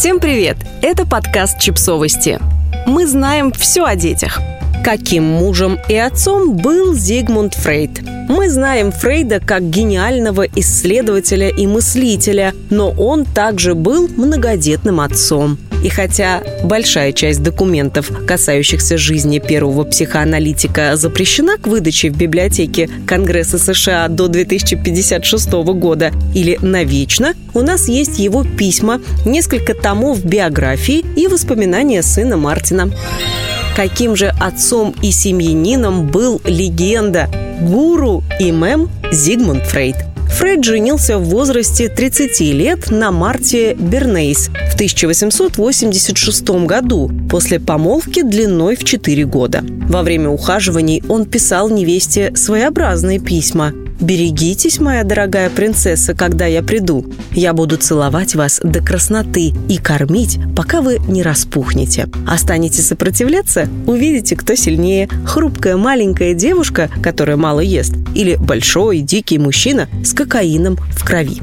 Всем привет! Это подкаст «Чипсовости». Мы знаем все о детях. Каким мужем и отцом был Зигмунд Фрейд? Мы знаем Фрейда как гениального исследователя и мыслителя, но он также был многодетным отцом – и хотя большая часть документов, касающихся жизни первого психоаналитика, запрещена к выдаче в библиотеке Конгресса США до 2056 года или навечно, у нас есть его письма, несколько томов биографии и воспоминания сына Мартина. Каким же отцом и семьянином был легенда, гуру и мем Зигмунд Фрейд – Фрейд женился в возрасте 30 лет на Марте Бернейс в 1886 году после помолвки длиной в 4 года. Во время ухаживаний он писал невесте своеобразные письма – «Берегитесь, моя дорогая принцесса, когда я приду. Я буду целовать вас до красноты и кормить, пока вы не распухнете. Останете сопротивляться – увидите, кто сильнее. Хрупкая маленькая девушка, которая мало ест, или большой дикий мужчина с кокаином в крови».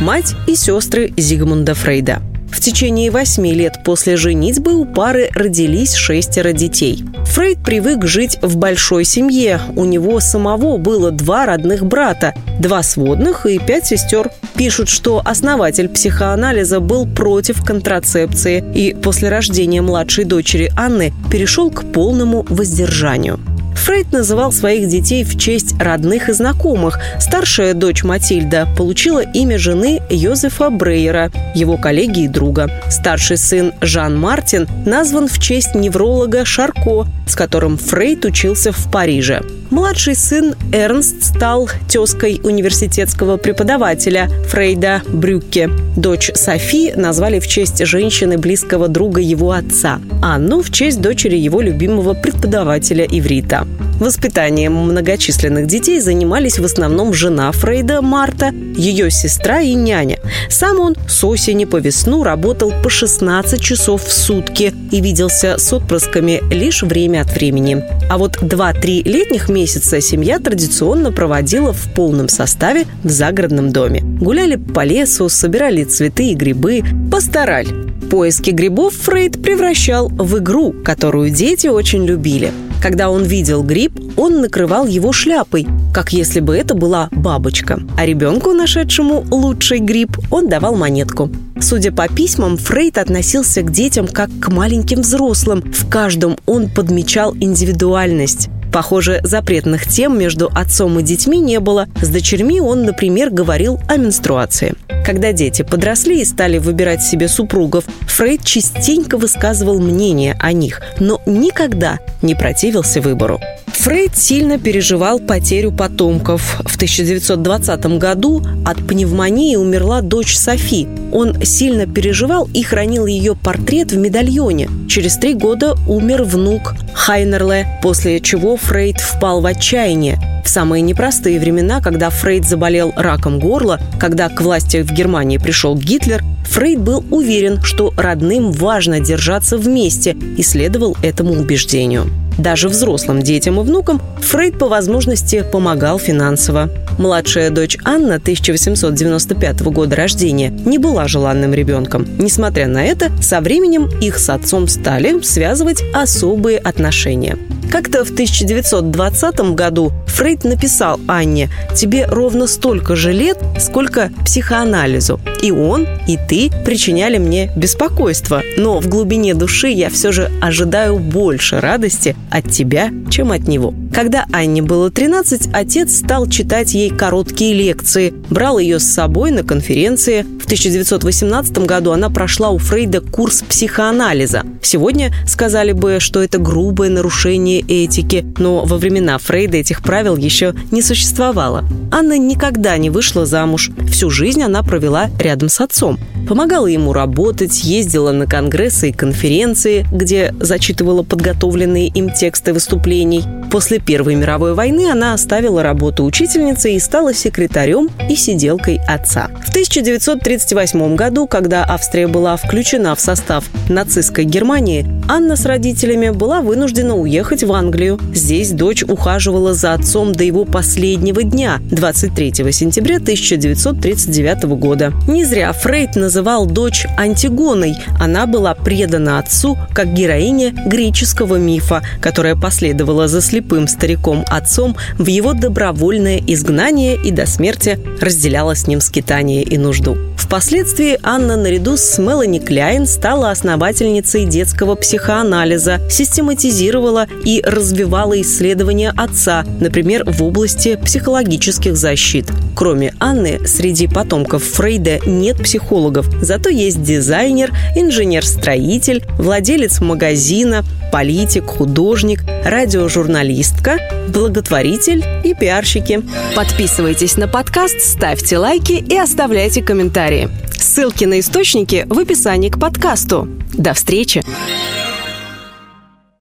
Мать и сестры Зигмунда Фрейда – в течение восьми лет после женитьбы у пары родились шестеро детей. Фрейд привык жить в большой семье. У него самого было два родных брата, два сводных и пять сестер. Пишут, что основатель психоанализа был против контрацепции и после рождения младшей дочери Анны перешел к полному воздержанию. Фрейд называл своих детей в честь родных и знакомых. Старшая дочь Матильда получила имя жены Йозефа Брейера, его коллеги и друга. Старший сын Жан Мартин назван в честь невролога Шарко, с которым Фрейд учился в Париже. Младший сын Эрнст стал тезкой университетского преподавателя Фрейда Брюкке. Дочь Софи назвали в честь женщины близкого друга его отца, Анну в честь дочери его любимого преподавателя иврита. Воспитанием многочисленных детей занимались в основном жена Фрейда Марта, ее сестра и няня. Сам он с осени по весну работал по 16 часов в сутки и виделся с отпрысками лишь время от времени. А вот 2-3 летних месяца семья традиционно проводила в полном составе в загородном доме. Гуляли по лесу, собирали цветы и грибы, постарали. Поиски грибов Фрейд превращал в игру, которую дети очень любили – когда он видел гриб, он накрывал его шляпой, как если бы это была бабочка. А ребенку, нашедшему лучший гриб, он давал монетку. Судя по письмам, Фрейд относился к детям как к маленьким взрослым. В каждом он подмечал индивидуальность. Похоже, запретных тем между отцом и детьми не было. С дочерьми он, например, говорил о менструации. Когда дети подросли и стали выбирать себе супругов, Фрейд частенько высказывал мнение о них, но никогда не противился выбору. Фрейд сильно переживал потерю потомков. В 1920 году от пневмонии умерла дочь Софи. Он сильно переживал и хранил ее портрет в медальоне. Через три года умер внук Хайнерле, после чего Фрейд впал в отчаяние. В самые непростые времена, когда Фрейд заболел раком горла, когда к власти в Германии пришел Гитлер, Фрейд был уверен, что родным важно держаться вместе и следовал этому убеждению. Даже взрослым детям и внукам Фрейд по возможности помогал финансово. Младшая дочь Анна 1895 года рождения не была желанным ребенком. Несмотря на это, со временем их с отцом стали связывать особые отношения. Как-то в 1920 году Фрейд написал Анне «Тебе ровно столько же лет, сколько психоанализу. И он, и ты причиняли мне беспокойство, но в глубине души я все же ожидаю больше радости от тебя, чем от него». Когда Анне было 13, отец стал читать ей короткие лекции, брал ее с собой на конференции. В 1918 году она прошла у Фрейда курс психоанализа. Сегодня сказали бы, что это грубое нарушение этики, но во времена Фрейда этих правил еще не существовало. Анна никогда не вышла замуж. Всю жизнь она провела рядом с отцом. Помогала ему работать, ездила на конгрессы и конференции, где зачитывала подготовленные им тексты выступлений. После Первой мировой войны она оставила работу учительницы и стала секретарем и сиделкой отца. В 1938 году, когда Австрия была включена в состав нацистской Германии, Анна с родителями была вынуждена уехать в Англию. Здесь дочь ухаживала за отцом до его последнего дня, 23 сентября 1939 года. Не зря Фрейд называл дочь Антигоной. Она была предана отцу как героиня греческого мифа, которая последовала за слепым стариком-отцом в его добровольное изгнание и до смерти разделяла с ним скитание и нужду. Впоследствии Анна наряду с Мелани Кляйн стала основательницей детского психоанализа, систематизировала и развивала исследования отца, например, в области психологических защит. Кроме Анны, среди потомков Фрейда нет психологов, зато есть дизайнер, инженер-строитель, владелец магазина, политик, художник, радиожурналистка, благотворитель и пиарщики. Подписывайтесь на подкаст, ставьте лайки и оставляйте комментарии. Ссылки на источники в описании к подкасту. До встречи!